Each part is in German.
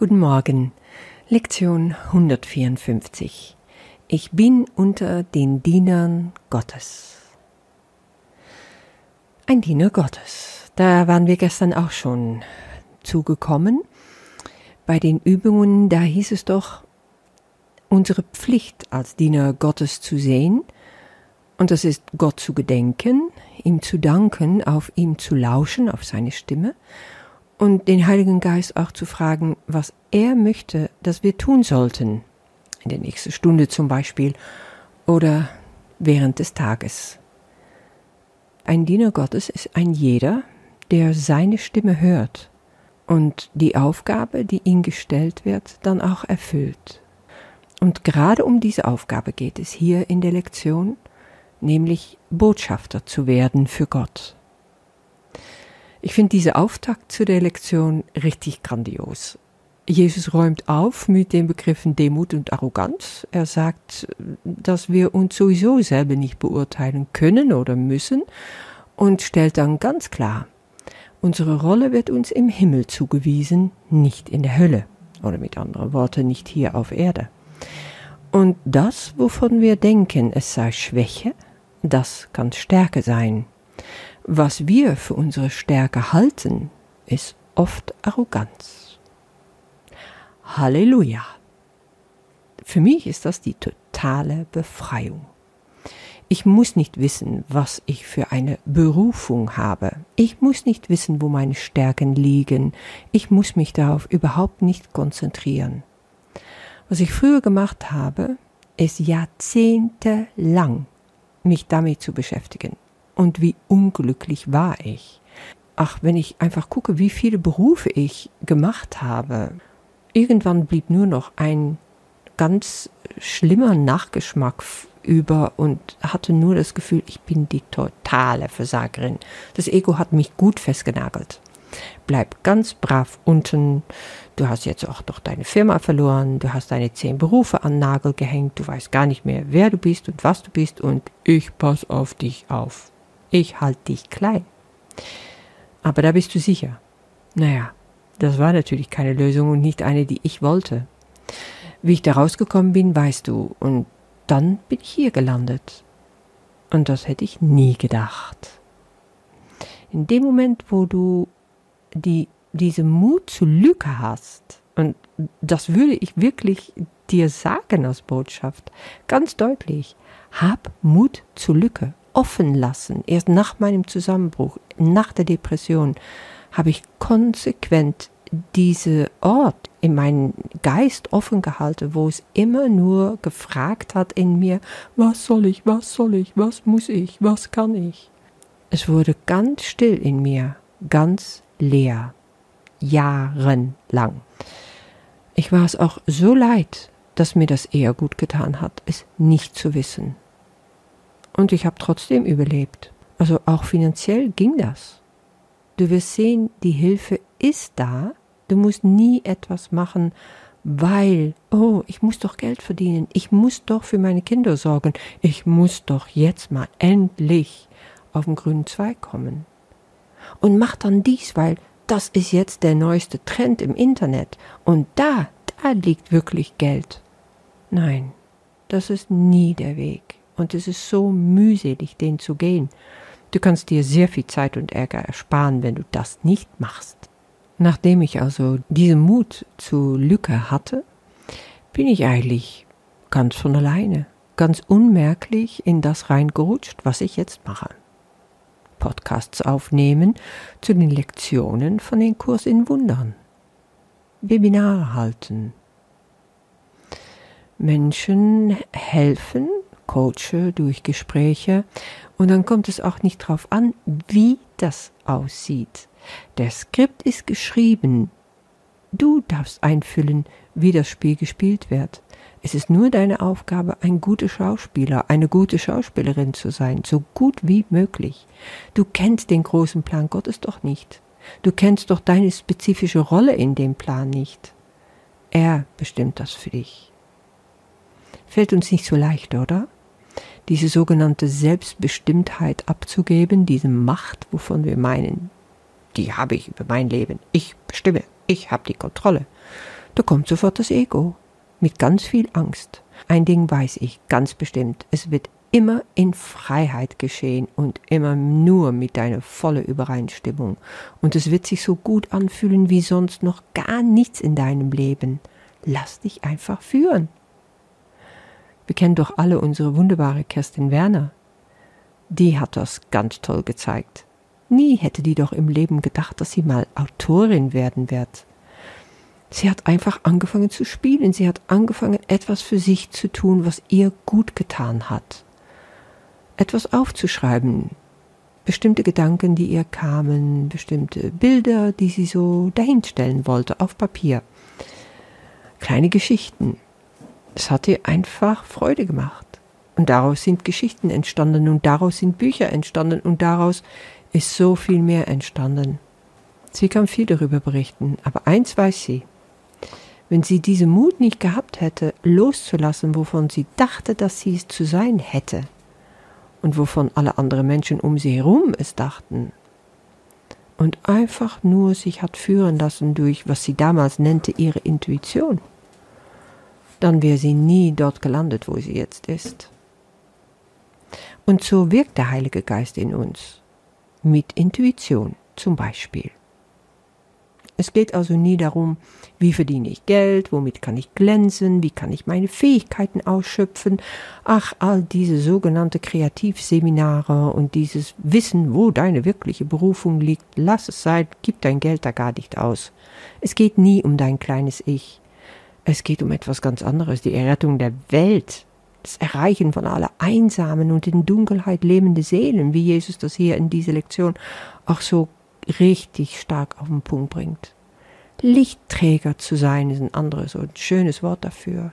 Guten Morgen. Lektion 154. Ich bin unter den Dienern Gottes. Ein Diener Gottes. Da waren wir gestern auch schon zugekommen. Bei den Übungen, da hieß es doch, unsere Pflicht als Diener Gottes zu sehen, und das ist Gott zu gedenken, ihm zu danken, auf ihm zu lauschen, auf seine Stimme und den Heiligen Geist auch zu fragen, was er möchte, dass wir tun sollten. In der nächsten Stunde zum Beispiel oder während des Tages. Ein Diener Gottes ist ein jeder, der seine Stimme hört und die Aufgabe, die ihm gestellt wird, dann auch erfüllt. Und gerade um diese Aufgabe geht es hier in der Lektion, nämlich Botschafter zu werden für Gott. Ich finde diese Auftakt zu der Lektion richtig grandios. Jesus räumt auf mit den Begriffen Demut und Arroganz. Er sagt, dass wir uns sowieso selber nicht beurteilen können oder müssen und stellt dann ganz klar, unsere Rolle wird uns im Himmel zugewiesen, nicht in der Hölle oder mit anderen Worten nicht hier auf Erde. Und das, wovon wir denken, es sei Schwäche, das kann Stärke sein. Was wir für unsere Stärke halten, ist oft Arroganz. Halleluja. Für mich ist das die totale Befreiung. Ich muss nicht wissen, was ich für eine Berufung habe. Ich muss nicht wissen, wo meine Stärken liegen. Ich muss mich darauf überhaupt nicht konzentrieren. Was ich früher gemacht habe, ist jahrzehntelang mich damit zu beschäftigen und wie unglücklich war ich. Ach, wenn ich einfach gucke, wie viele Berufe ich gemacht habe, irgendwann blieb nur noch ein ganz schlimmer Nachgeschmack über und hatte nur das Gefühl, ich bin die totale Versagerin. Das Ego hat mich gut festgenagelt. Bleib ganz brav unten. Du hast jetzt auch noch deine Firma verloren. Du hast deine zehn Berufe an Nagel gehängt. Du weißt gar nicht mehr, wer du bist und was du bist. Und ich pass auf dich auf. Ich halte dich klein. Aber da bist du sicher. Naja, das war natürlich keine Lösung und nicht eine, die ich wollte. Wie ich da rausgekommen bin, weißt du, und dann bin ich hier gelandet. Und das hätte ich nie gedacht. In dem Moment, wo du die, diese Mut zur Lücke hast, und das würde ich wirklich dir sagen als Botschaft, ganz deutlich, hab Mut zur Lücke offen lassen. Erst nach meinem Zusammenbruch, nach der Depression, habe ich konsequent diese Ort in meinen Geist offen gehalten, wo es immer nur gefragt hat in mir, was soll ich, was soll ich, was muss ich, was kann ich. Es wurde ganz still in mir, ganz leer, jahrelang. Ich war es auch so leid, dass mir das eher gut getan hat, es nicht zu wissen. Und ich habe trotzdem überlebt. Also auch finanziell ging das. Du wirst sehen, die Hilfe ist da. Du musst nie etwas machen, weil, oh, ich muss doch Geld verdienen, ich muss doch für meine Kinder sorgen, ich muss doch jetzt mal endlich auf den grünen Zweig kommen. Und mach dann dies, weil das ist jetzt der neueste Trend im Internet und da, da liegt wirklich Geld. Nein, das ist nie der Weg und es ist so mühselig, den zu gehen. Du kannst dir sehr viel Zeit und Ärger ersparen, wenn du das nicht machst. Nachdem ich also diesen Mut zur Lücke hatte, bin ich eigentlich ganz von alleine, ganz unmerklich in das reingerutscht, was ich jetzt mache. Podcasts aufnehmen zu den Lektionen von den Kurs in Wundern. Webinare halten. Menschen helfen, coache durch Gespräche und dann kommt es auch nicht darauf an, wie das aussieht. Der Skript ist geschrieben. Du darfst einfüllen, wie das Spiel gespielt wird. Es ist nur deine Aufgabe, ein guter Schauspieler, eine gute Schauspielerin zu sein, so gut wie möglich. Du kennst den großen Plan Gottes doch nicht. Du kennst doch deine spezifische Rolle in dem Plan nicht. Er bestimmt das für dich. Fällt uns nicht so leicht, oder? Diese sogenannte Selbstbestimmtheit abzugeben, diese Macht, wovon wir meinen, die habe ich über mein Leben. Ich bestimme, ich habe die Kontrolle. da kommt sofort das Ego mit ganz viel Angst. Ein Ding weiß ich ganz bestimmt, es wird immer in Freiheit geschehen und immer nur mit deiner volle Übereinstimmung. Und es wird sich so gut anfühlen wie sonst noch gar nichts in deinem Leben. Lass dich einfach führen. Wir kennen doch alle unsere wunderbare Kerstin Werner. Die hat das ganz toll gezeigt. Nie hätte die doch im Leben gedacht, dass sie mal Autorin werden wird. Sie hat einfach angefangen zu spielen. Sie hat angefangen, etwas für sich zu tun, was ihr gut getan hat. Etwas aufzuschreiben. Bestimmte Gedanken, die ihr kamen, bestimmte Bilder, die sie so dahinstellen wollte, auf Papier. Kleine Geschichten. Es hat ihr einfach Freude gemacht. Und daraus sind Geschichten entstanden und daraus sind Bücher entstanden und daraus ist so viel mehr entstanden. Sie kann viel darüber berichten, aber eins weiß sie. Wenn sie diesen Mut nicht gehabt hätte, loszulassen, wovon sie dachte, dass sie es zu sein hätte, und wovon alle anderen Menschen um sie herum es dachten, und einfach nur sich hat führen lassen durch, was sie damals nannte, ihre Intuition, dann wäre sie nie dort gelandet, wo sie jetzt ist. Und so wirkt der Heilige Geist in uns, mit Intuition zum Beispiel. Es geht also nie darum, wie verdiene ich Geld, womit kann ich glänzen, wie kann ich meine Fähigkeiten ausschöpfen. Ach, all diese sogenannte Kreativseminare und dieses Wissen, wo deine wirkliche Berufung liegt, lass es sein, gib dein Geld da gar nicht aus. Es geht nie um dein kleines Ich. Es geht um etwas ganz anderes, die Errettung der Welt, das Erreichen von aller einsamen und in Dunkelheit lebende Seelen, wie Jesus das hier in dieser Lektion auch so richtig stark auf den Punkt bringt. Lichtträger zu sein ist ein anderes und schönes Wort dafür.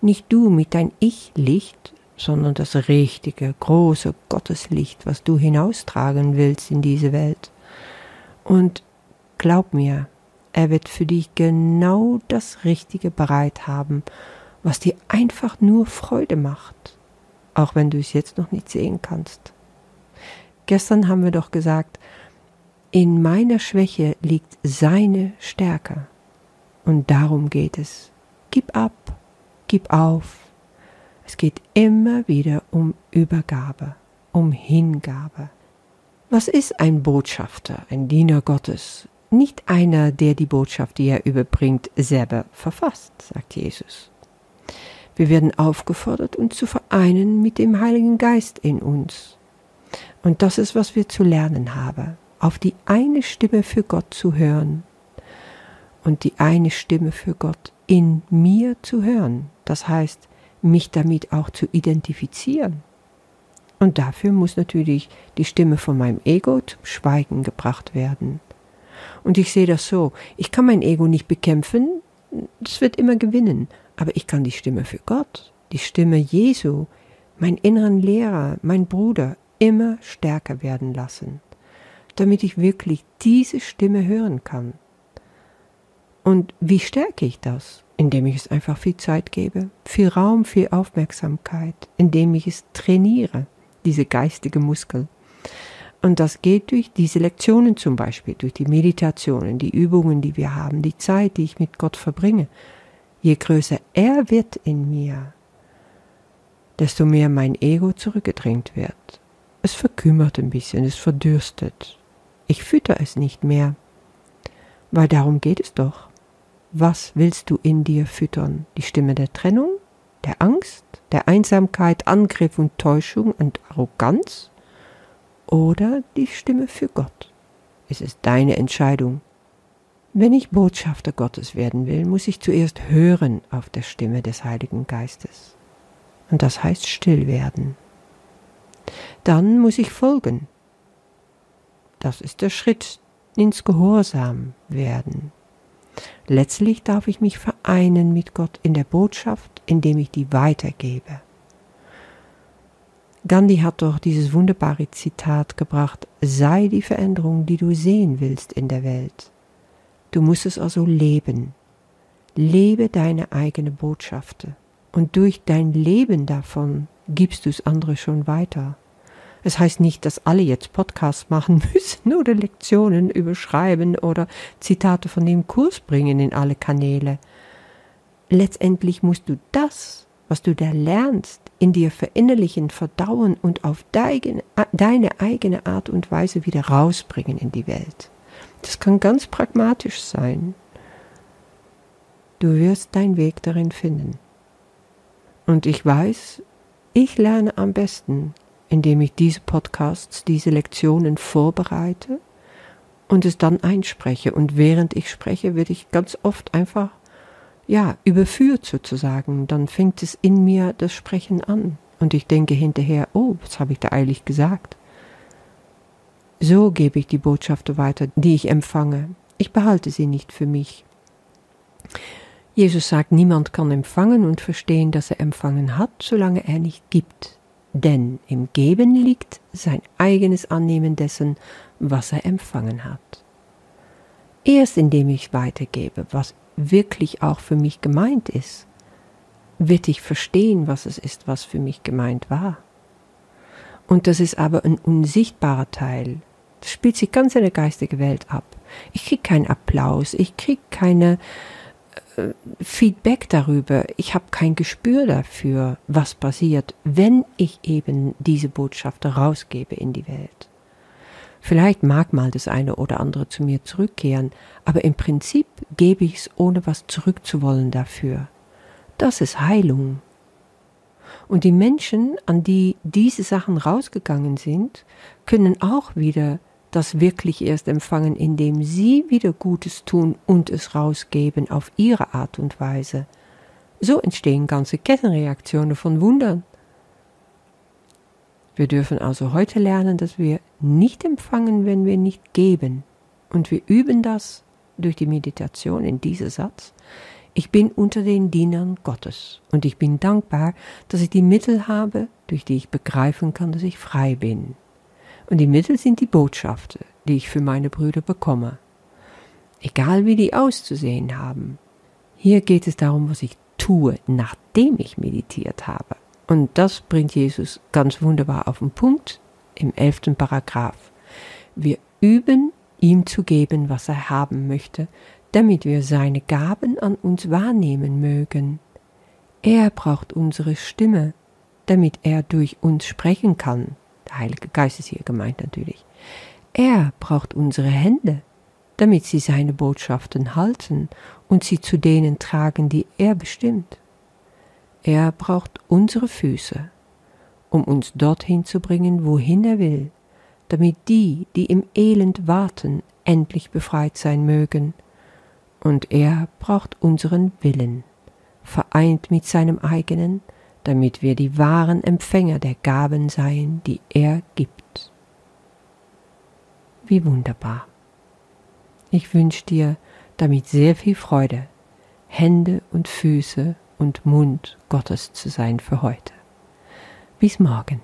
Nicht du mit dein Ich-Licht, sondern das richtige, große Gotteslicht, was du hinaustragen willst in diese Welt. Und glaub mir, er wird für dich genau das Richtige bereit haben, was dir einfach nur Freude macht, auch wenn du es jetzt noch nicht sehen kannst. Gestern haben wir doch gesagt, in meiner Schwäche liegt seine Stärke. Und darum geht es. Gib ab, gib auf. Es geht immer wieder um Übergabe, um Hingabe. Was ist ein Botschafter, ein Diener Gottes? Nicht einer, der die Botschaft, die er überbringt, selber verfasst, sagt Jesus. Wir werden aufgefordert, uns zu vereinen mit dem Heiligen Geist in uns. Und das ist, was wir zu lernen haben auf die eine Stimme für Gott zu hören und die eine Stimme für Gott in mir zu hören. Das heißt, mich damit auch zu identifizieren. Und dafür muss natürlich die Stimme von meinem Ego zum Schweigen gebracht werden. Und ich sehe das so, ich kann mein Ego nicht bekämpfen, es wird immer gewinnen, aber ich kann die Stimme für Gott, die Stimme Jesu, meinen inneren Lehrer, mein Bruder, immer stärker werden lassen damit ich wirklich diese Stimme hören kann. Und wie stärke ich das? Indem ich es einfach viel Zeit gebe, viel Raum, viel Aufmerksamkeit, indem ich es trainiere, diese geistige Muskel. Und das geht durch diese Lektionen zum Beispiel, durch die Meditationen, die Übungen, die wir haben, die Zeit, die ich mit Gott verbringe. Je größer er wird in mir, desto mehr mein Ego zurückgedrängt wird. Es verkümmert ein bisschen, es verdürstet. Ich fütter es nicht mehr. Weil darum geht es doch. Was willst du in dir füttern? Die Stimme der Trennung, der Angst, der Einsamkeit, Angriff und Täuschung und Arroganz? Oder die Stimme für Gott? Es ist deine Entscheidung. Wenn ich Botschafter Gottes werden will, muss ich zuerst hören auf der Stimme des Heiligen Geistes. Und das heißt still werden. Dann muss ich folgen, das ist der Schritt ins Gehorsam werden. Letztlich darf ich mich vereinen mit Gott in der Botschaft, indem ich die weitergebe. Gandhi hat doch dieses wunderbare Zitat gebracht, sei die Veränderung, die du sehen willst in der Welt. Du musst es also leben. Lebe deine eigene Botschaft. Und durch dein Leben davon gibst du es andere schon weiter. Es heißt nicht, dass alle jetzt Podcasts machen müssen oder Lektionen überschreiben oder Zitate von dem Kurs bringen in alle Kanäle. Letztendlich musst du das, was du da lernst, in dir verinnerlichen, verdauen und auf deine, eigene Art und Weise wieder rausbringen in die Welt. Das kann ganz pragmatisch sein. Du wirst deinen Weg darin finden. Und ich weiß, ich lerne am besten, indem ich diese Podcasts, diese Lektionen vorbereite und es dann einspreche. Und während ich spreche, werde ich ganz oft einfach, ja, überführt sozusagen. Dann fängt es in mir das Sprechen an. Und ich denke hinterher, oh, was habe ich da eilig gesagt? So gebe ich die Botschaften weiter, die ich empfange. Ich behalte sie nicht für mich. Jesus sagt, niemand kann empfangen und verstehen, dass er empfangen hat, solange er nicht gibt denn im Geben liegt sein eigenes Annehmen dessen, was er empfangen hat. Erst indem ich weitergebe, was wirklich auch für mich gemeint ist, wird ich verstehen, was es ist, was für mich gemeint war. Und das ist aber ein unsichtbarer Teil. Das spielt sich ganz in der geistigen Welt ab. Ich kriege keinen Applaus, ich kriege keine äh, Feedback darüber. Ich habe kein Gespür dafür, was passiert, wenn ich eben diese Botschaft rausgebe in die Welt. Vielleicht mag mal das eine oder andere zu mir zurückkehren, aber im Prinzip gebe ich es, ohne was zurückzuwollen dafür. Das ist Heilung. Und die Menschen, an die diese Sachen rausgegangen sind, können auch wieder das wirklich erst empfangen, indem sie wieder Gutes tun und es rausgeben auf ihre Art und Weise. So entstehen ganze Kettenreaktionen von Wundern. Wir dürfen also heute lernen, dass wir nicht empfangen, wenn wir nicht geben. Und wir üben das durch die Meditation in diesem Satz. Ich bin unter den Dienern Gottes und ich bin dankbar, dass ich die Mittel habe, durch die ich begreifen kann, dass ich frei bin. Und die Mittel sind die Botschaften, die ich für meine Brüder bekomme. Egal wie die auszusehen haben. Hier geht es darum, was ich tue, nachdem ich meditiert habe. Und das bringt Jesus ganz wunderbar auf den Punkt im elften Paragraph. Wir üben, ihm zu geben, was er haben möchte, damit wir seine Gaben an uns wahrnehmen mögen. Er braucht unsere Stimme, damit er durch uns sprechen kann. Der Heilige Geist ist hier gemeint natürlich. Er braucht unsere Hände, damit sie seine Botschaften halten und sie zu denen tragen, die er bestimmt. Er braucht unsere Füße, um uns dorthin zu bringen, wohin er will, damit die, die im Elend warten, endlich befreit sein mögen. Und er braucht unseren Willen, vereint mit seinem eigenen, damit wir die wahren Empfänger der Gaben seien, die er gibt. Wie wunderbar. Ich wünsche dir damit sehr viel Freude, Hände und Füße und Mund Gottes zu sein für heute. Bis morgen.